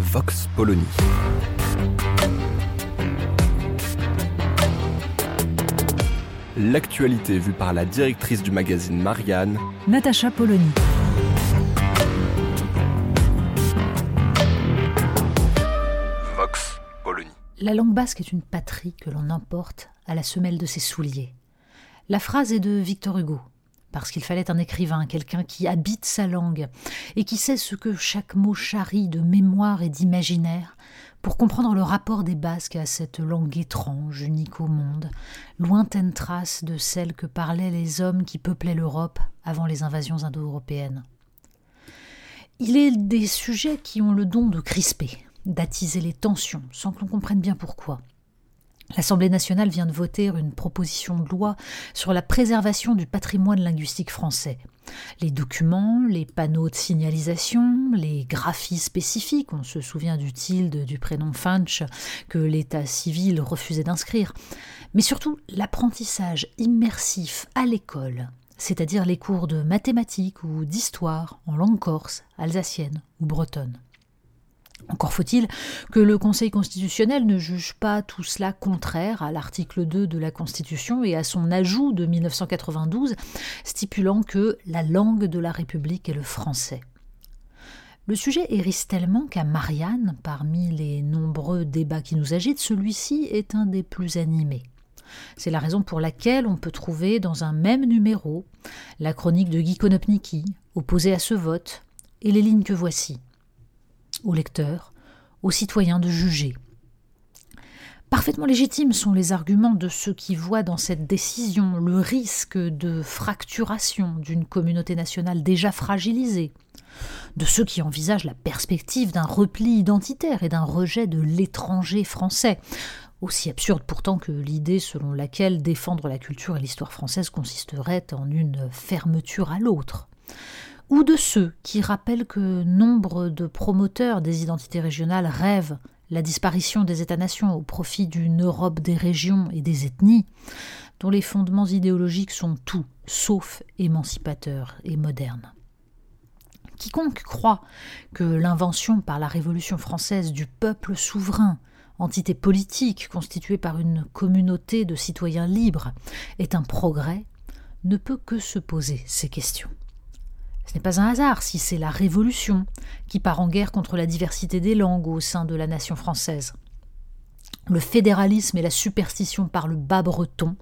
Vox Polony. L'actualité vue par la directrice du magazine Marianne, Natacha Polony. Vox Polony. La langue basque est une patrie que l'on emporte à la semelle de ses souliers. La phrase est de Victor Hugo, parce qu'il fallait un écrivain, quelqu'un qui habite sa langue et qui sait ce que chaque mot charrie de mémoire et d'imaginaire pour comprendre le rapport des Basques à cette langue étrange, unique au monde, lointaine trace de celle que parlaient les hommes qui peuplaient l'Europe avant les invasions indo-européennes. Il est des sujets qui ont le don de crisper, d'attiser les tensions, sans que l'on comprenne bien pourquoi. L'Assemblée nationale vient de voter une proposition de loi sur la préservation du patrimoine linguistique français. Les documents, les panneaux de signalisation, les graphies spécifiques, on se souvient du tilde du prénom Funch que l'état civil refusait d'inscrire, mais surtout l'apprentissage immersif à l'école, c'est-à-dire les cours de mathématiques ou d'histoire en langue corse, alsacienne ou bretonne. Encore faut-il que le Conseil constitutionnel ne juge pas tout cela contraire à l'article 2 de la Constitution et à son ajout de 1992 stipulant que la langue de la République est le français. Le sujet hérisse tellement qu'à Marianne, parmi les nombreux débats qui nous agitent, celui-ci est un des plus animés. C'est la raison pour laquelle on peut trouver dans un même numéro la chronique de Guy Konopnicki, opposée à ce vote, et les lignes que voici aux lecteurs, aux citoyens de juger. Parfaitement légitimes sont les arguments de ceux qui voient dans cette décision le risque de fracturation d'une communauté nationale déjà fragilisée, de ceux qui envisagent la perspective d'un repli identitaire et d'un rejet de l'étranger français, aussi absurde pourtant que l'idée selon laquelle défendre la culture et l'histoire française consisterait en une fermeture à l'autre ou de ceux qui rappellent que nombre de promoteurs des identités régionales rêvent la disparition des États-nations au profit d'une Europe des régions et des ethnies, dont les fondements idéologiques sont tout sauf émancipateurs et modernes. Quiconque croit que l'invention par la Révolution française du peuple souverain, entité politique constituée par une communauté de citoyens libres, est un progrès, ne peut que se poser ces questions. Ce n'est pas un hasard si c'est la Révolution qui part en guerre contre la diversité des langues au sein de la nation française. Le fédéralisme et la superstition parlent bas breton,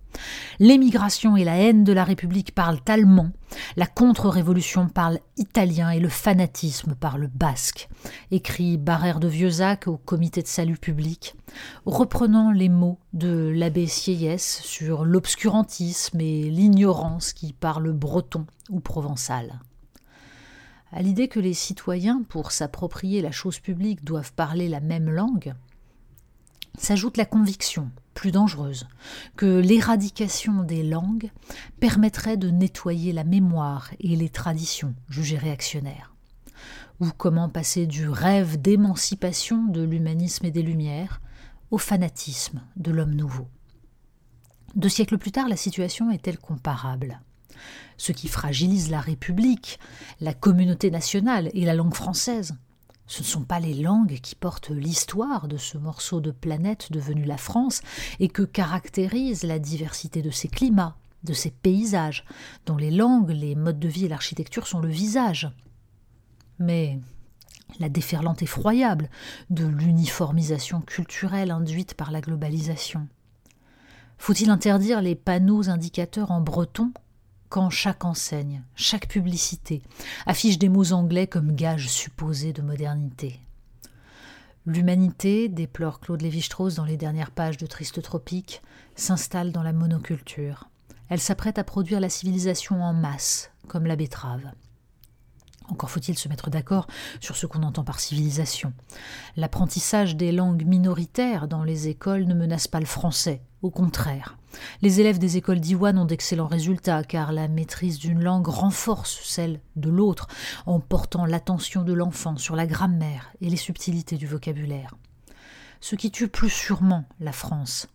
l'émigration et la haine de la République parlent allemand, la contre-révolution parle italien et le fanatisme parle basque, écrit Barrère de Vieuxac au comité de salut public, reprenant les mots de l'abbé Sieyès sur l'obscurantisme et l'ignorance qui parlent breton ou provençal à l'idée que les citoyens, pour s'approprier la chose publique, doivent parler la même langue, s'ajoute la conviction, plus dangereuse, que l'éradication des langues permettrait de nettoyer la mémoire et les traditions jugées réactionnaires. Ou comment passer du rêve d'émancipation de l'humanisme et des Lumières au fanatisme de l'homme nouveau. Deux siècles plus tard, la situation est-elle comparable? Ce qui fragilise la République, la communauté nationale et la langue française. Ce ne sont pas les langues qui portent l'histoire de ce morceau de planète devenu la France et que caractérise la diversité de ses climats, de ses paysages, dont les langues, les modes de vie et l'architecture sont le visage. Mais la déferlante effroyable de l'uniformisation culturelle induite par la globalisation. Faut-il interdire les panneaux indicateurs en breton quand chaque enseigne, chaque publicité affiche des mots anglais comme gage supposé de modernité. L'humanité, déplore Claude Lévi-Strauss dans les dernières pages de Triste Tropique, s'installe dans la monoculture. Elle s'apprête à produire la civilisation en masse, comme la betterave. Encore faut-il se mettre d'accord sur ce qu'on entend par civilisation. L'apprentissage des langues minoritaires dans les écoles ne menace pas le français, au contraire. Les élèves des écoles d'Iwan ont d'excellents résultats car la maîtrise d'une langue renforce celle de l'autre en portant l'attention de l'enfant sur la grammaire et les subtilités du vocabulaire. Ce qui tue plus sûrement la France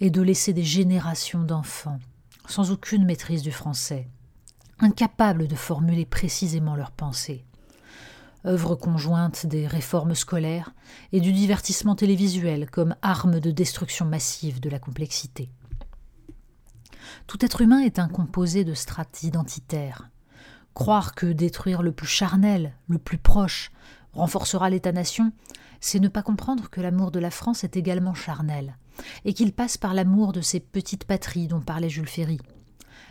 est de laisser des générations d'enfants sans aucune maîtrise du français, incapables de formuler précisément leurs pensées. Œuvre conjointe des réformes scolaires et du divertissement télévisuel comme arme de destruction massive de la complexité. Tout être humain est un composé de strates identitaires. Croire que détruire le plus charnel, le plus proche, renforcera l'État-nation, c'est ne pas comprendre que l'amour de la France est également charnel, et qu'il passe par l'amour de ces petites patries dont parlait Jules Ferry,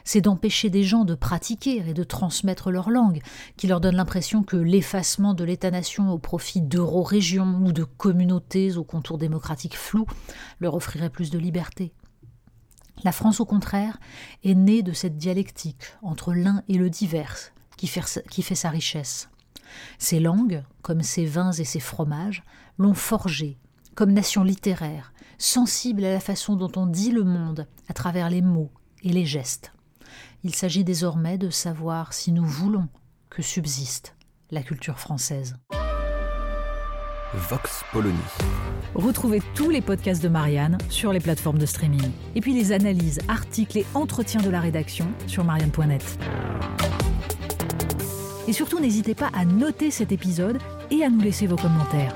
c'est d'empêcher des gens de pratiquer et de transmettre leur langue, qui leur donne l'impression que l'effacement de l'État-nation au profit d'euro-régions ou de communautés aux contours démocratiques flous leur offrirait plus de liberté. La France, au contraire, est née de cette dialectique entre l'un et le divers qui fait, qui fait sa richesse. Ses langues, comme ses vins et ses fromages, l'ont forgée comme nation littéraire, sensible à la façon dont on dit le monde à travers les mots et les gestes. Il s'agit désormais de savoir si nous voulons que subsiste la culture française. Vox Polony. Retrouvez tous les podcasts de Marianne sur les plateformes de streaming. Et puis les analyses, articles et entretiens de la rédaction sur marianne.net. Et surtout, n'hésitez pas à noter cet épisode et à nous laisser vos commentaires.